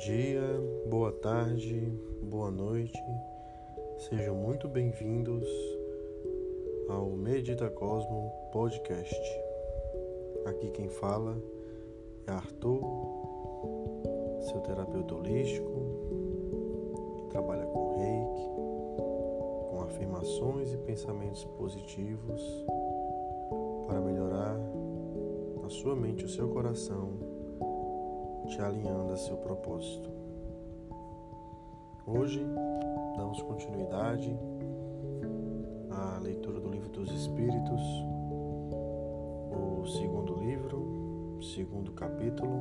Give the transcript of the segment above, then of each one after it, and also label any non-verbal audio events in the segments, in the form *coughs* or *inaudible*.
dia, boa tarde, boa noite. Sejam muito bem-vindos ao Medita Cosmo Podcast. Aqui quem fala é Arthur, seu terapeuta holístico, que trabalha com reiki, com afirmações e pensamentos positivos para melhorar a sua mente e o seu coração te alinhando a seu propósito. Hoje damos continuidade à leitura do Livro dos Espíritos, o segundo livro, segundo capítulo,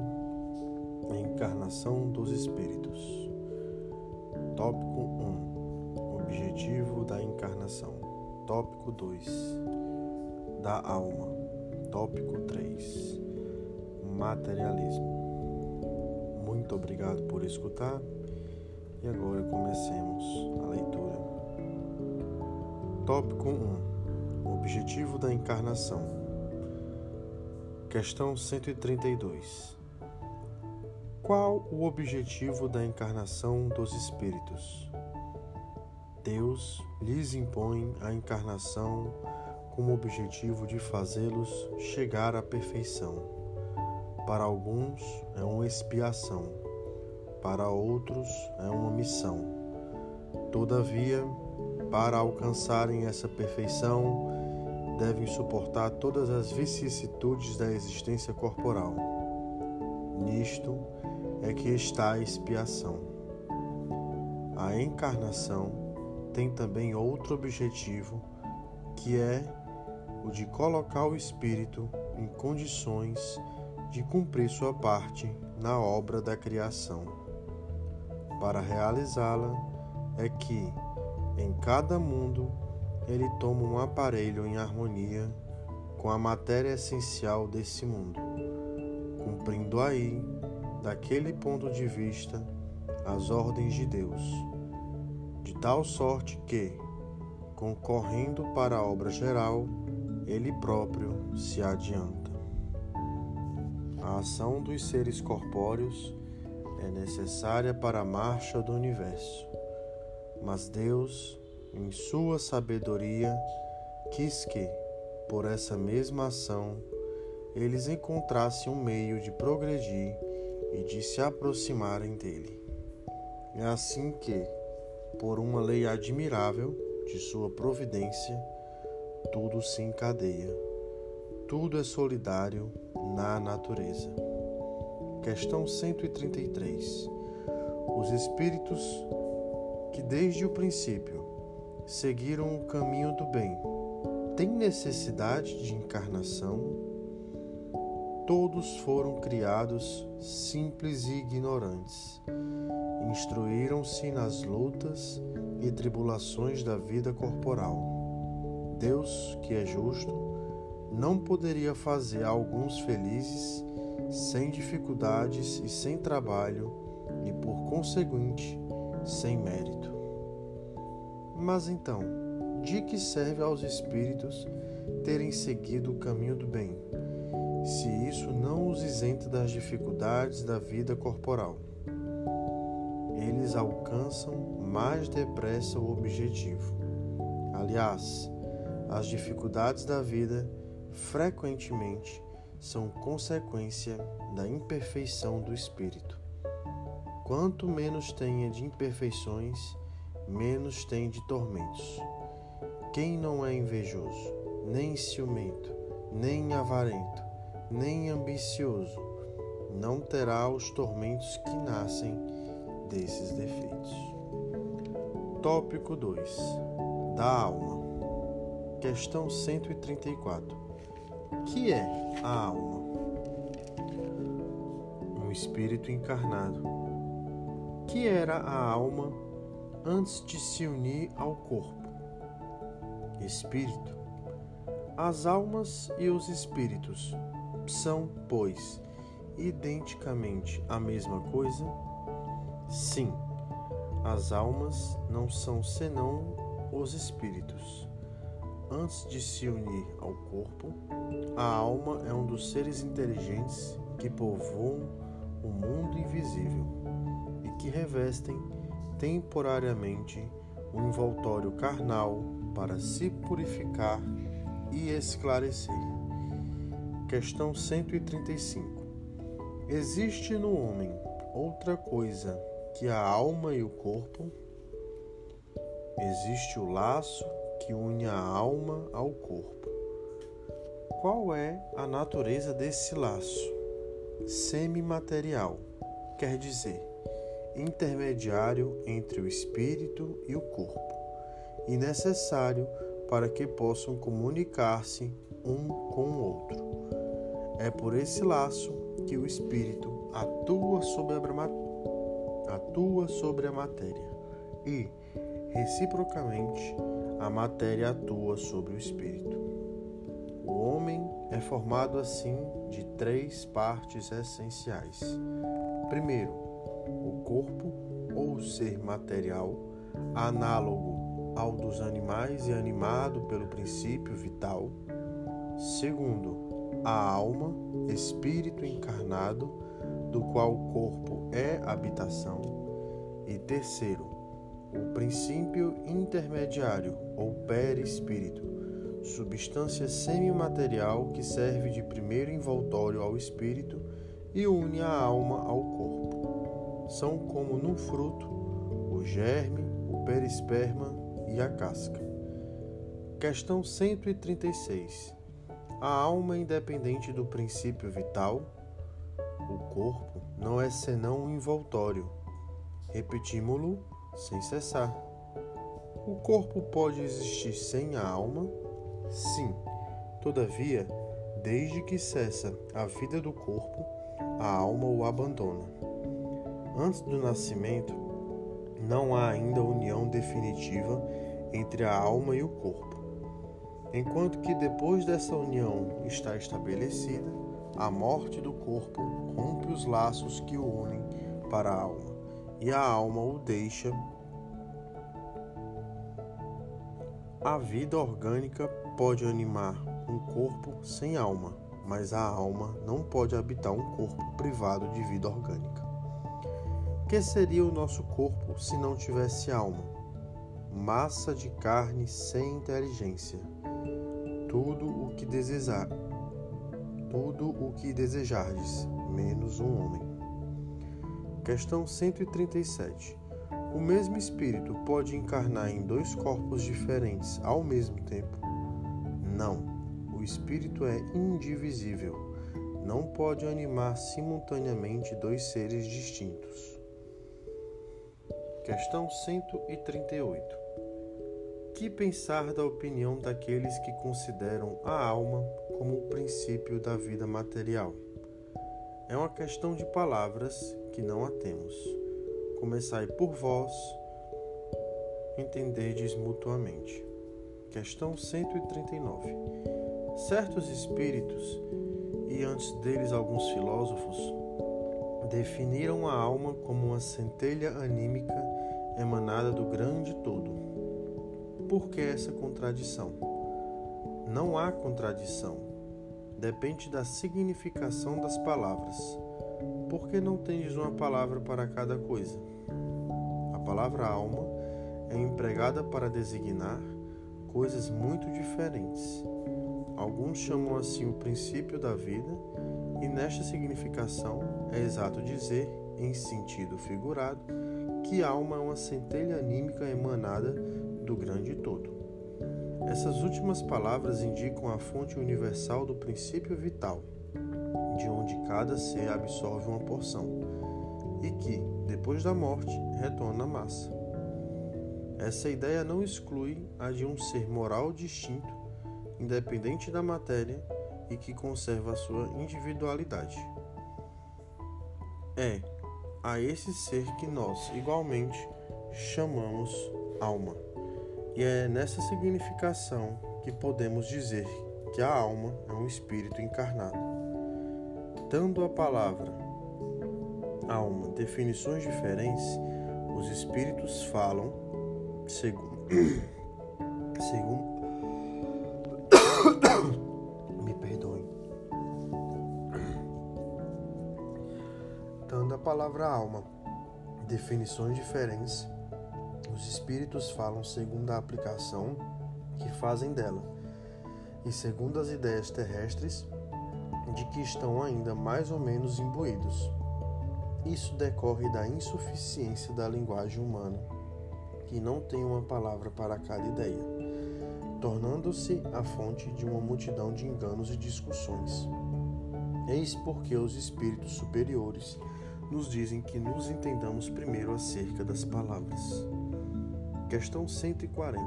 a Encarnação dos Espíritos. Tópico 1 Objetivo da encarnação. Tópico 2 Da alma. Tópico 3 Materialismo. Muito obrigado por escutar e agora comecemos a leitura. Tópico 1 Objetivo da encarnação. Questão 132 Qual o objetivo da encarnação dos espíritos? Deus lhes impõe a encarnação com o objetivo de fazê-los chegar à perfeição para alguns é uma expiação, para outros é uma missão. Todavia, para alcançarem essa perfeição, devem suportar todas as vicissitudes da existência corporal. Nisto é que está a expiação. A encarnação tem também outro objetivo, que é o de colocar o espírito em condições de cumprir sua parte na obra da criação. Para realizá-la é que, em cada mundo, ele toma um aparelho em harmonia com a matéria essencial desse mundo, cumprindo aí, daquele ponto de vista, as ordens de Deus, de tal sorte que, concorrendo para a obra geral, ele próprio se adianta. A ação dos seres corpóreos é necessária para a marcha do universo, mas Deus, em sua sabedoria, quis que, por essa mesma ação, eles encontrassem um meio de progredir e de se aproximarem dele. É assim que, por uma lei admirável de sua providência, tudo se encadeia, tudo é solidário na natureza. Questão 133. Os espíritos que desde o princípio seguiram o caminho do bem têm necessidade de encarnação? Todos foram criados simples e ignorantes. Instruíram-se nas lutas e tribulações da vida corporal. Deus, que é justo, não poderia fazer alguns felizes sem dificuldades e sem trabalho e, por conseguinte, sem mérito. Mas então, de que serve aos espíritos terem seguido o caminho do bem, se isso não os isenta das dificuldades da vida corporal? Eles alcançam mais depressa o objetivo. Aliás, as dificuldades da vida frequentemente são consequência da imperfeição do espírito. Quanto menos tenha de imperfeições, menos tem de tormentos. Quem não é invejoso, nem ciumento, nem avarento, nem ambicioso, não terá os tormentos que nascem desses defeitos. Tópico 2 Da alma. Questão 134 que é a alma? Um espírito encarnado. Que era a alma antes de se unir ao corpo? Espírito. As almas e os espíritos são, pois, identicamente a mesma coisa? Sim, as almas não são senão os espíritos antes de se unir ao corpo, a alma é um dos seres inteligentes que povoam o mundo invisível. que revestem temporariamente um envoltório carnal para se purificar e esclarecer. Questão 135. Existe no homem outra coisa que a alma e o corpo? Existe o laço que une a alma ao corpo. Qual é a natureza desse laço? Semimaterial, quer dizer, intermediário entre o espírito e o corpo, e necessário para que possam comunicar-se um com o outro. É por esse laço que o espírito atua sobre a, atua sobre a matéria e, reciprocamente, a matéria atua sobre o espírito. O homem é formado assim de três partes essenciais. Primeiro, o corpo ou ser material, análogo ao dos animais e animado pelo princípio vital. Segundo, a alma, espírito encarnado, do qual o corpo é habitação. E terceiro, o princípio intermediário ou perispírito, substância semimaterial que serve de primeiro envoltório ao espírito e une a alma ao corpo. São como no fruto o germe, o perisperma e a casca. Questão 136. A alma independente do princípio vital? O corpo não é senão um envoltório. Repetimos-lo sem cessar. O corpo pode existir sem a alma? Sim. Todavia, desde que cessa a vida do corpo, a alma o abandona. Antes do nascimento, não há ainda união definitiva entre a alma e o corpo. Enquanto que depois dessa união está estabelecida, a morte do corpo rompe os laços que o unem para a alma e a alma o deixa. A vida orgânica pode animar um corpo sem alma, mas a alma não pode habitar um corpo privado de vida orgânica. Que seria o nosso corpo se não tivesse alma? Massa de carne sem inteligência. Tudo o que desejar, tudo o que desejardes, menos um homem. Questão 137. O mesmo espírito pode encarnar em dois corpos diferentes ao mesmo tempo? Não. O espírito é indivisível. Não pode animar simultaneamente dois seres distintos. Questão 138. Que pensar da opinião daqueles que consideram a alma como o princípio da vida material? É uma questão de palavras que não a temos. Começai por vós, entenderdes mutuamente. Questão 139. Certos espíritos, e antes deles alguns filósofos, definiram a alma como uma centelha anímica emanada do grande todo. Por que essa contradição? Não há contradição depende da significação das palavras. Por que não tendes uma palavra para cada coisa? A palavra alma é empregada para designar coisas muito diferentes. Alguns chamam assim o princípio da vida, e nesta significação é exato dizer, em sentido figurado, que alma é uma centelha anímica emanada do grande todo. Essas últimas palavras indicam a fonte universal do princípio vital, de onde cada ser absorve uma porção, e que, depois da morte, retorna à massa. Essa ideia não exclui a de um ser moral distinto, independente da matéria e que conserva a sua individualidade. É a esse ser que nós, igualmente, chamamos alma. E é nessa significação que podemos dizer que a alma é um espírito encarnado. Dando a palavra alma definições diferentes, os espíritos falam segundo *coughs* segundo *coughs* me perdoem. Dando a palavra alma definições diferentes, os espíritos falam segundo a aplicação que fazem dela e segundo as ideias terrestres de que estão ainda mais ou menos imbuídos. Isso decorre da insuficiência da linguagem humana, que não tem uma palavra para cada ideia, tornando-se a fonte de uma multidão de enganos e discussões. Eis porque os espíritos superiores nos dizem que nos entendamos primeiro acerca das palavras. Questão 140.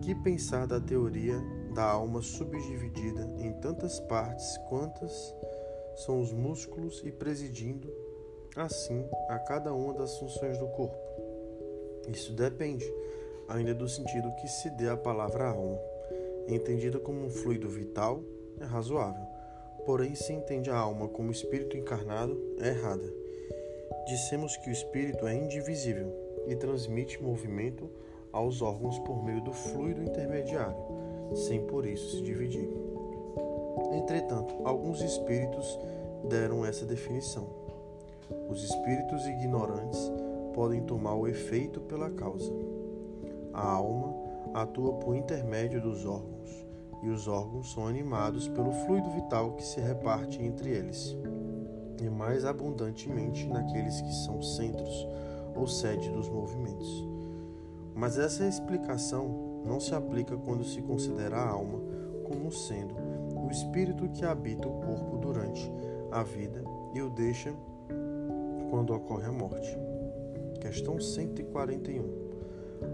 Que pensar da teoria da alma subdividida em tantas partes quantas são os músculos e presidindo assim a cada uma das funções do corpo? Isso depende ainda do sentido que se dê à palavra alma. Entendida como um fluido vital, é razoável. Porém, se entende a alma como espírito encarnado, é errada. Dissemos que o espírito é indivisível e transmite movimento aos órgãos por meio do fluido intermediário, sem por isso se dividir. Entretanto, alguns espíritos deram essa definição. Os espíritos ignorantes podem tomar o efeito pela causa. A alma atua por intermédio dos órgãos, e os órgãos são animados pelo fluido vital que se reparte entre eles, e mais abundantemente naqueles que são centros ou sede dos movimentos. Mas essa explicação não se aplica quando se considera a alma como sendo o espírito que habita o corpo durante a vida e o deixa quando ocorre a morte. Questão 141.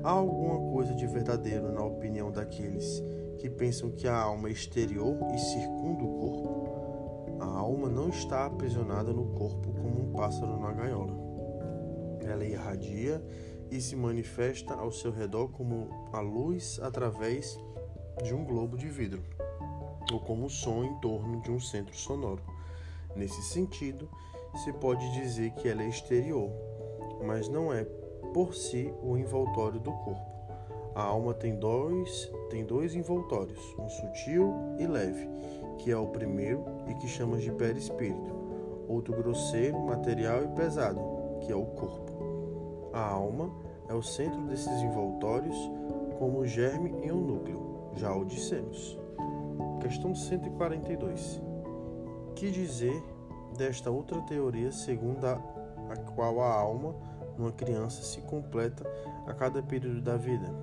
Há alguma coisa de verdadeiro na opinião daqueles que pensam que a alma é exterior e circunda o corpo? A alma não está aprisionada no corpo como um pássaro na gaiola. Ela irradia e se manifesta ao seu redor como a luz através de um globo de vidro, ou como o som em torno de um centro sonoro. Nesse sentido, se pode dizer que ela é exterior, mas não é por si o envoltório do corpo. A alma tem dois, tem dois envoltórios, um sutil e leve, que é o primeiro e que chamamos de perispírito, outro grosseiro, material e pesado, que é o corpo. A alma é o centro desses envoltórios, como o germe e o núcleo, já o dissemos. Questão 142. Que dizer desta outra teoria segundo a, a qual a alma numa criança se completa a cada período da vida?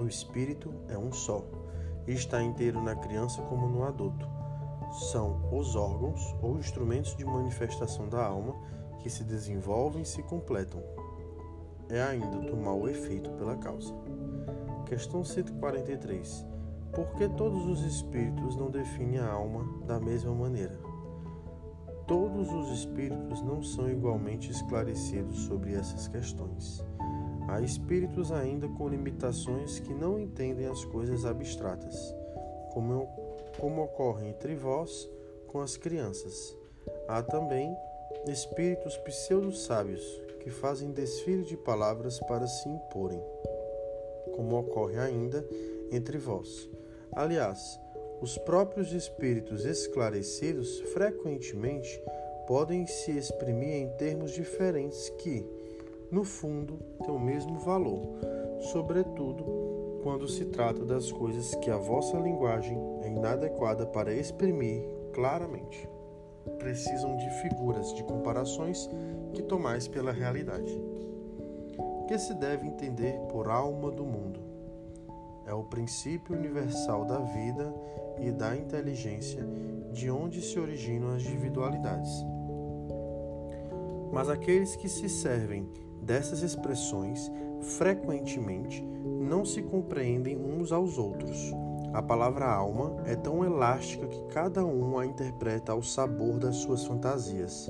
O espírito é um só e está inteiro na criança como no adulto. São os órgãos ou instrumentos de manifestação da alma que se desenvolvem e se completam é ainda tomar o efeito pela causa. Questão 143. Por que todos os espíritos não definem a alma da mesma maneira? Todos os espíritos não são igualmente esclarecidos sobre essas questões. Há espíritos ainda com limitações que não entendem as coisas abstratas, como, como ocorre entre vós com as crianças. Há também espíritos pseudo-sábios que fazem desfile de palavras para se imporem, como ocorre ainda entre vós. Aliás, os próprios espíritos esclarecidos frequentemente podem se exprimir em termos diferentes que, no fundo, têm o mesmo valor, sobretudo quando se trata das coisas que a vossa linguagem é inadequada para exprimir claramente precisam de figuras, de comparações que tomais pela realidade. Que se deve entender por alma do mundo? É o princípio universal da vida e da inteligência, de onde se originam as individualidades. Mas aqueles que se servem dessas expressões frequentemente não se compreendem uns aos outros a palavra alma é tão elástica que cada um a interpreta ao sabor das suas fantasias.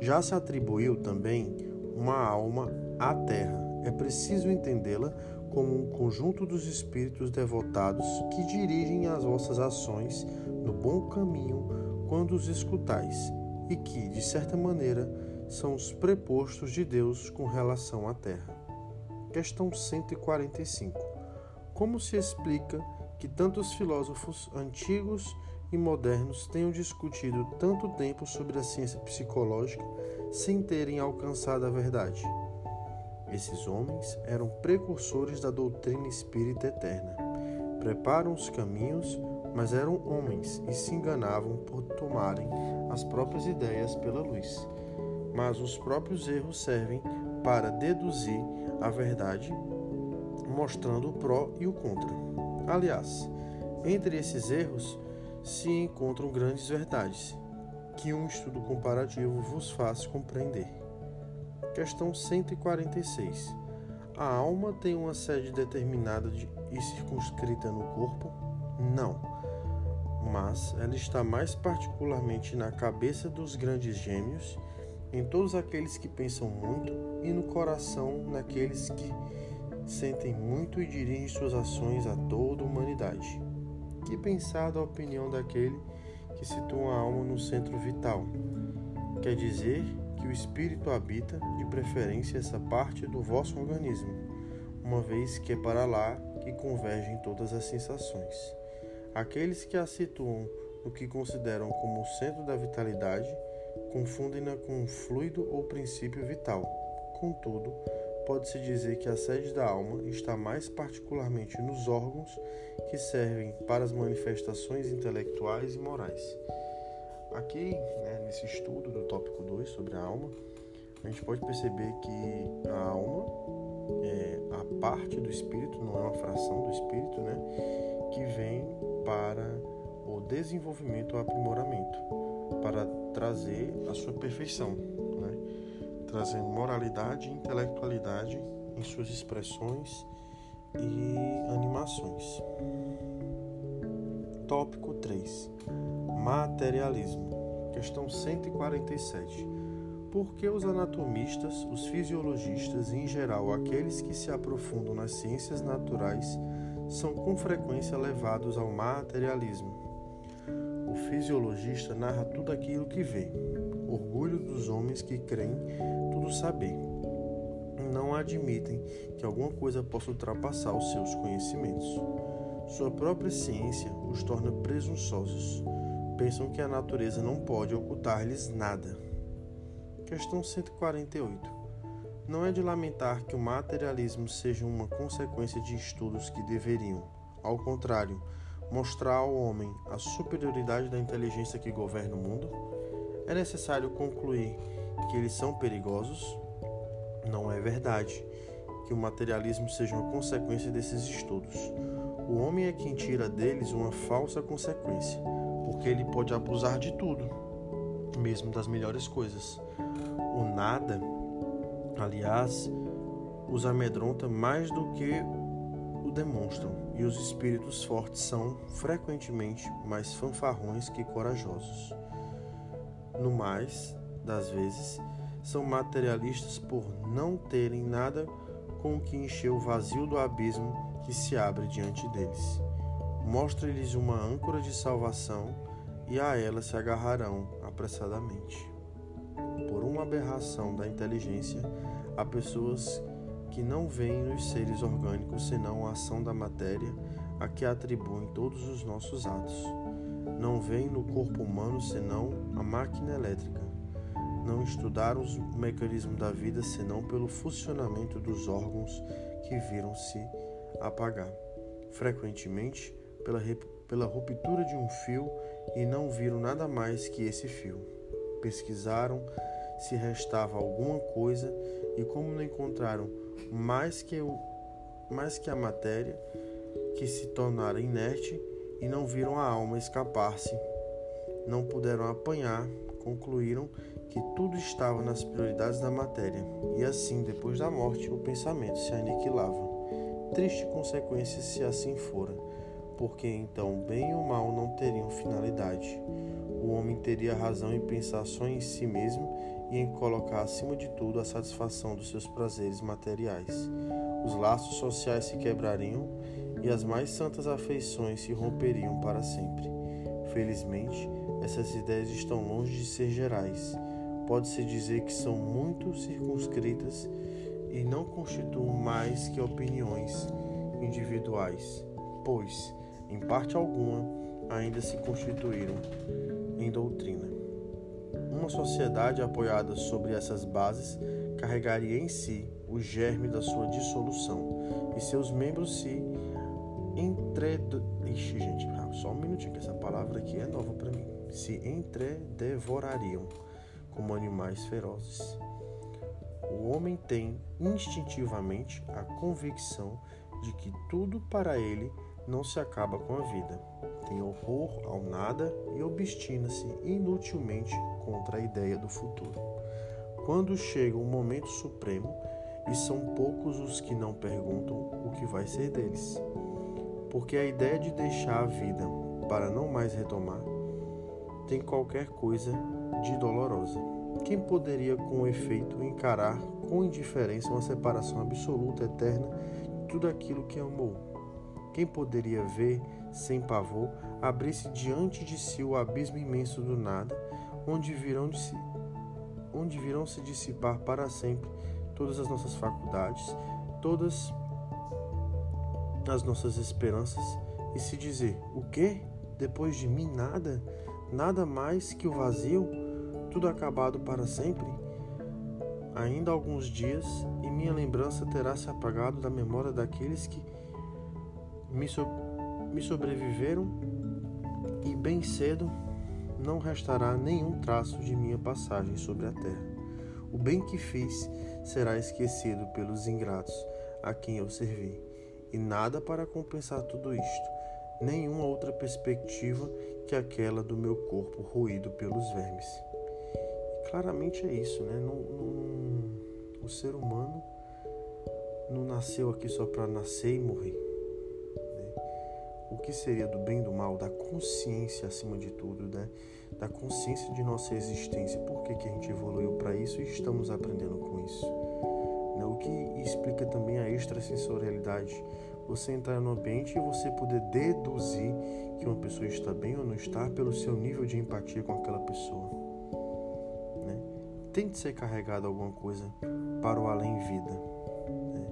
Já se atribuiu também uma alma à terra. É preciso entendê-la como um conjunto dos espíritos devotados que dirigem as vossas ações no bom caminho quando os escutais, e que, de certa maneira, são os prepostos de Deus com relação à terra. Questão 145. Como se explica que tantos filósofos antigos e modernos tenham discutido tanto tempo sobre a ciência psicológica sem terem alcançado a verdade. Esses homens eram precursores da doutrina espírita eterna. Preparam os caminhos, mas eram homens e se enganavam por tomarem as próprias ideias pela luz. Mas os próprios erros servem para deduzir a verdade, mostrando o pró e o contra. Aliás, entre esses erros se encontram grandes verdades, que um estudo comparativo vos faz compreender. Questão 146. A alma tem uma sede determinada de, e circunscrita no corpo? Não. Mas ela está mais particularmente na cabeça dos grandes gêmeos, em todos aqueles que pensam muito, e no coração naqueles que sentem muito e dirigem suas ações a toda a humanidade. Que pensar da opinião daquele que situa a alma no centro vital? Quer dizer que o espírito habita, de preferência, essa parte do vosso organismo, uma vez que é para lá que convergem todas as sensações. Aqueles que a situam no que consideram como o centro da vitalidade confundem-na com um fluido ou princípio vital. Contudo, pode-se dizer que a sede da alma está mais particularmente nos órgãos que servem para as manifestações intelectuais e morais. Aqui, né, nesse estudo do tópico 2 sobre a alma, a gente pode perceber que a alma é a parte do espírito, não é uma fração do espírito, né, que vem para o desenvolvimento ou aprimoramento, para trazer a sua perfeição, trazendo moralidade e intelectualidade em suas expressões e animações. Tópico 3 Materialismo. Questão 147. Por que os anatomistas, os fisiologistas e, em geral, aqueles que se aprofundam nas ciências naturais são com frequência levados ao materialismo? O fisiologista narra tudo aquilo que vê, orgulho dos homens que creem tudo saber. Não admitem que alguma coisa possa ultrapassar os seus conhecimentos. Sua própria ciência os torna presunçosos pensam que a natureza não pode ocultar-lhes nada. Questão 148. Não é de lamentar que o materialismo seja uma consequência de estudos que deveriam, ao contrário, mostrar ao homem a superioridade da inteligência que governa o mundo? É necessário concluir que eles são perigosos? Não é verdade que o materialismo seja uma consequência desses estudos. O homem é quem tira deles uma falsa consequência porque ele pode abusar de tudo, mesmo das melhores coisas. O nada, aliás, os amedronta mais do que o demonstram, e os espíritos fortes são, frequentemente, mais fanfarrões que corajosos. No mais das vezes, são materialistas por não terem nada com o que encher o vazio do abismo que se abre diante deles. Mostre-lhes uma âncora de salvação e a ela se agarrarão apressadamente. Por uma aberração da inteligência, há pessoas que não veem nos seres orgânicos senão a ação da matéria a que atribuem todos os nossos atos. Não veem no corpo humano senão a máquina elétrica. Não estudaram o mecanismo da vida senão pelo funcionamento dos órgãos que viram-se apagar. Frequentemente, pela, pela ruptura de um fio e não viram nada mais que esse fio. Pesquisaram se restava alguma coisa e como não encontraram mais que, o, mais que a matéria, que se tornara inerte e não viram a alma escapar-se, não puderam apanhar, concluíram que tudo estava nas prioridades da matéria, e assim, depois da morte, o pensamento se aniquilava. Triste consequência se assim fora porque então o bem e o mal não teriam finalidade. O homem teria razão em pensar só em si mesmo e em colocar acima de tudo a satisfação dos seus prazeres materiais. Os laços sociais se quebrariam e as mais santas afeições se romperiam para sempre. Felizmente, essas ideias estão longe de ser gerais. Pode-se dizer que são muito circunscritas e não constituem mais que opiniões individuais, pois, em parte alguma, ainda se constituíram em doutrina. Uma sociedade apoiada sobre essas bases carregaria em si o germe da sua dissolução e seus membros se entred... Ixi, gente, só um minutinho que essa palavra aqui é nova para mim. Se entredevorariam como animais ferozes. O homem tem instintivamente a convicção de que tudo para ele não se acaba com a vida. Tem horror ao nada e obstina-se inutilmente contra a ideia do futuro. Quando chega o momento supremo, e são poucos os que não perguntam o que vai ser deles, porque a ideia de deixar a vida para não mais retomar tem qualquer coisa de dolorosa. Quem poderia, com efeito, encarar com indiferença uma separação absoluta, eterna de tudo aquilo que amou? Quem poderia ver, sem pavor, abrir-se diante de si o abismo imenso do nada, onde virão, de se, onde virão se dissipar para sempre todas as nossas faculdades, todas as nossas esperanças, e se dizer: O que? Depois de mim nada? Nada mais que o vazio? Tudo acabado para sempre? Ainda alguns dias e minha lembrança terá se apagado da memória daqueles que me, so me sobreviveram, e bem cedo não restará nenhum traço de minha passagem sobre a terra. O bem que fiz será esquecido pelos ingratos a quem eu servi, e nada para compensar tudo isto, nenhuma outra perspectiva que aquela do meu corpo roído pelos vermes. E claramente é isso, né? Não, não, o ser humano não nasceu aqui só para nascer e morrer. Né? O que seria do bem e do mal, da consciência acima de tudo, né? da consciência de nossa existência. Por que, que a gente evoluiu para isso e estamos aprendendo com isso? Que explica também a extrasensorialidade você entrar no ambiente e você poder deduzir que uma pessoa está bem ou não está pelo seu nível de empatia com aquela pessoa. Né? Tente ser carregado alguma coisa para o além-vida. Né?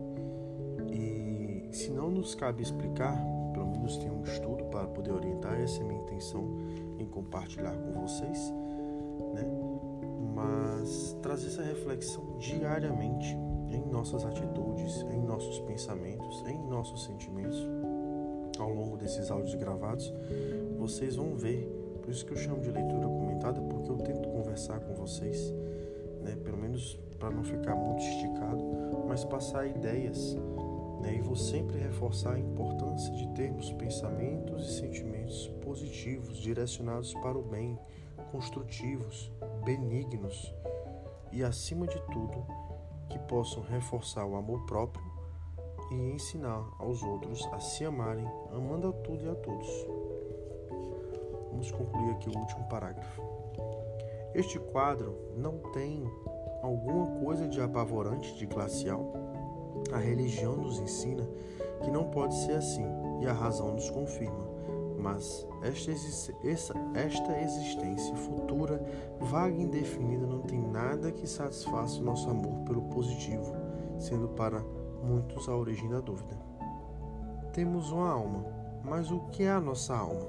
E se não nos cabe explicar, pelo menos tem um estudo para poder orientar, essa é a minha intenção em compartilhar com vocês, né? mas trazer essa reflexão diariamente em nossas atitudes, em nossos pensamentos, em nossos sentimentos. Ao longo desses áudios gravados, vocês vão ver, por isso que eu chamo de leitura comentada, porque eu tento conversar com vocês, né, pelo menos para não ficar muito esticado, mas passar ideias né, e vou sempre reforçar a importância de termos pensamentos e sentimentos positivos, direcionados para o bem, construtivos, benignos e, acima de tudo, que possam reforçar o amor próprio e ensinar aos outros a se amarem, amando a tudo e a todos. Vamos concluir aqui o último parágrafo. Este quadro não tem alguma coisa de apavorante, de glacial. A religião nos ensina que não pode ser assim e a razão nos confirma. Mas esta, essa, esta existência futura, vaga e indefinida, não tem nada que satisfaça o nosso amor pelo positivo, sendo para muitos a origem da dúvida. Temos uma alma, mas o que é a nossa alma?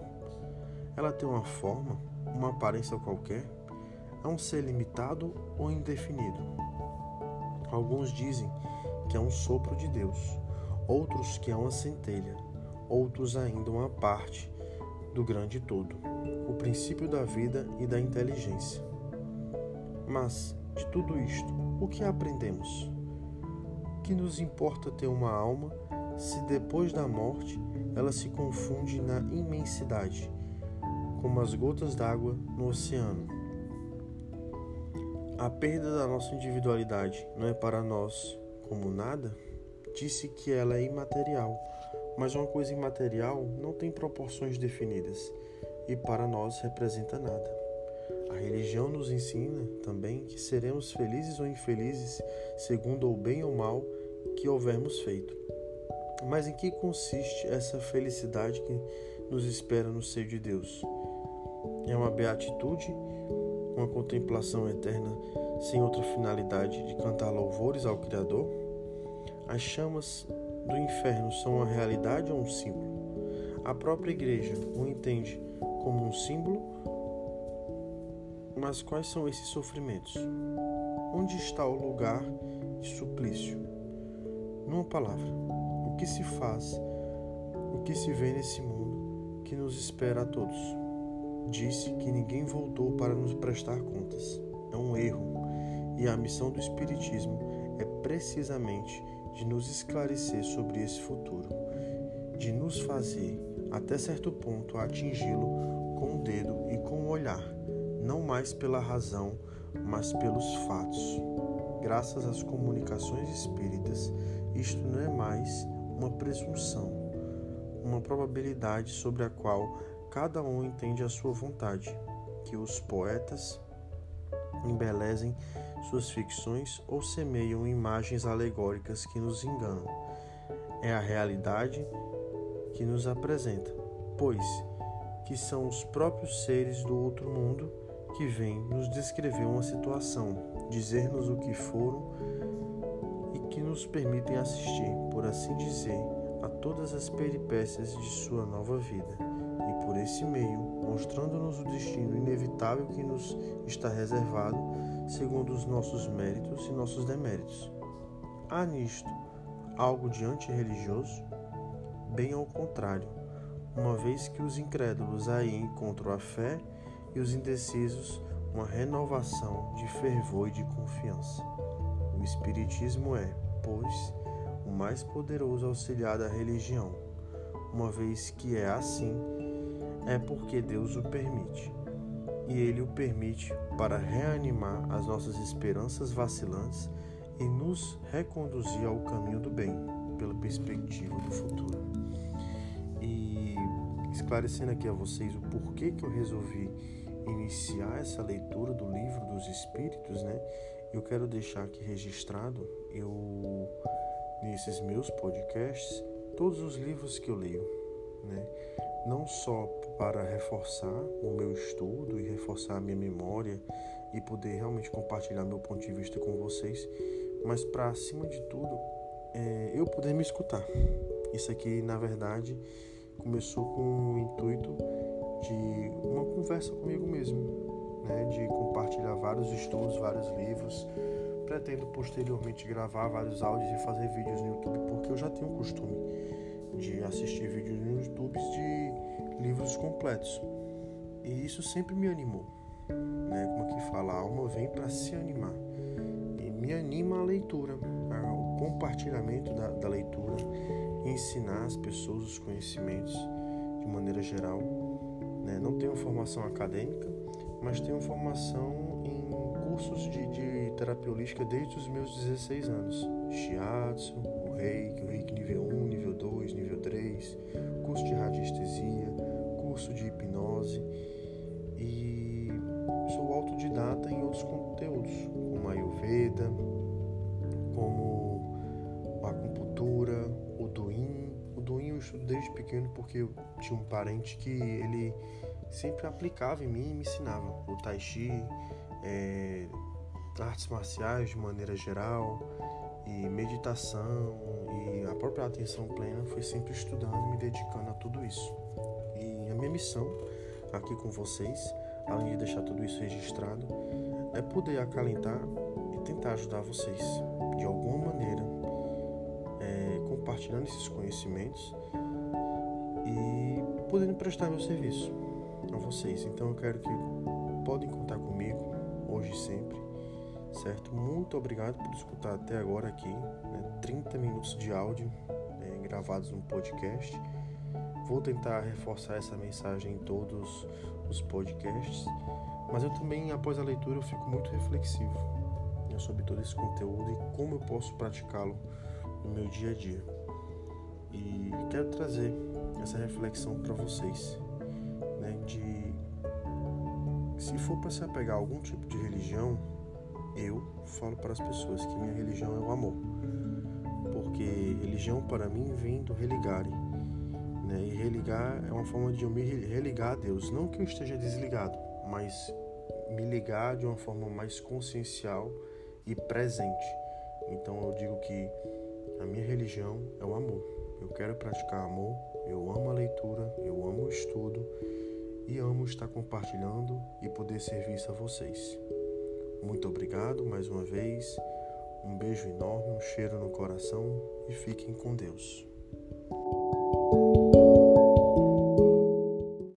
Ela tem uma forma, uma aparência qualquer? É um ser limitado ou indefinido? Alguns dizem que é um sopro de Deus, outros que é uma centelha, outros ainda uma parte do grande todo, o princípio da vida e da inteligência. Mas, de tudo isto, o que aprendemos? Que nos importa ter uma alma se depois da morte ela se confunde na imensidade, como as gotas d'água no oceano? A perda da nossa individualidade não é para nós como nada? Disse que ela é imaterial mas uma coisa imaterial não tem proporções definidas e para nós representa nada. A religião nos ensina também que seremos felizes ou infelizes segundo o bem ou mal que houvermos feito. Mas em que consiste essa felicidade que nos espera no seio de Deus? É uma beatitude, uma contemplação eterna sem outra finalidade de cantar louvores ao Criador? As chamas do inferno são uma realidade ou um símbolo? A própria igreja o entende como um símbolo Mas quais são esses sofrimentos? Onde está o lugar de suplício? Numa palavra, o que se faz, o que se vê nesse mundo que nos espera a todos? Disse que ninguém voltou para nos prestar contas. É um erro. E a missão do Espiritismo é precisamente de nos esclarecer sobre esse futuro, de nos fazer, até certo ponto, atingi-lo com o dedo e com o olhar, não mais pela razão, mas pelos fatos. Graças às comunicações espíritas, isto não é mais uma presunção, uma probabilidade sobre a qual cada um entende a sua vontade, que os poetas embelezem suas ficções ou semeiam imagens alegóricas que nos enganam. É a realidade que nos apresenta, pois que são os próprios seres do outro mundo que vêm nos descrever uma situação, dizer-nos o que foram e que nos permitem assistir, por assim dizer, a todas as peripécias de sua nova vida. E por esse meio, mostrando-nos o destino inevitável que nos está reservado, segundo os nossos méritos e nossos deméritos. Há nisto algo de antirreligioso? Bem ao contrário, uma vez que os incrédulos aí encontram a fé e os indecisos uma renovação de fervor e de confiança. O Espiritismo é, pois, o mais poderoso auxiliar da religião. Uma vez que é assim, é porque Deus o permite e Ele o permite para reanimar as nossas esperanças vacilantes e nos reconduzir ao caminho do bem, pela perspectiva do futuro. E esclarecendo aqui a vocês o porquê que eu resolvi iniciar essa leitura do livro dos Espíritos, né? Eu quero deixar aqui registrado, eu nesses meus podcasts, todos os livros que eu leio, né? Não só para reforçar o meu estudo e reforçar a minha memória e poder realmente compartilhar meu ponto de vista com vocês, mas para acima de tudo é, eu poder me escutar. Isso aqui, na verdade, começou com o intuito de uma conversa comigo mesmo, né, de compartilhar vários estudos, vários livros. Pretendo posteriormente gravar vários áudios e fazer vídeos no YouTube, porque eu já tenho o costume de assistir vídeos no YouTube de livros completos. E isso sempre me animou. Né? Como aqui fala, a alma vem para se animar. E me anima a leitura, o compartilhamento da, da leitura, ensinar as pessoas os conhecimentos de maneira geral. Né? Não tenho formação acadêmica, mas tenho formação em cursos de, de terapia holística desde os meus 16 anos. Shiatsu, reiki, o reiki nível 1, nível 2, nível 3, curso de radiestesia, curso de hipnose e sou autodidata em outros conteúdos, como a Ayurveda, como a acupuntura, o Duin. O Duin eu estudo desde pequeno porque eu tinha um parente que ele sempre aplicava em mim e me ensinava o Tai Chi, é, artes marciais de maneira geral e meditação e a própria atenção plena foi sempre estudando e me dedicando a tudo isso. E a minha missão aqui com vocês, além de deixar tudo isso registrado, é poder acalentar e tentar ajudar vocês de alguma maneira, é, compartilhando esses conhecimentos e podendo prestar meu serviço a vocês. Então eu quero que podem contar comigo hoje e sempre, certo? Muito obrigado por escutar até agora aqui, né? 30 minutos de áudio né? gravados no podcast. Vou tentar reforçar essa mensagem em todos os podcasts, mas eu também, após a leitura, eu fico muito reflexivo né, sobre todo esse conteúdo e como eu posso praticá-lo no meu dia a dia. E quero trazer essa reflexão para vocês, né, de se for para se apegar a algum tipo de religião, eu falo para as pessoas que minha religião é o amor. Porque religião para mim vem do religare, né? E religar é uma forma de eu me religar a Deus. Não que eu esteja desligado, mas me ligar de uma forma mais consciencial e presente. Então eu digo que a minha religião é o amor. Eu quero praticar amor, eu amo a leitura, eu amo o estudo e amo estar compartilhando e poder servir isso a vocês. Muito obrigado mais uma vez. Um beijo enorme, um cheiro no coração e fiquem com Deus.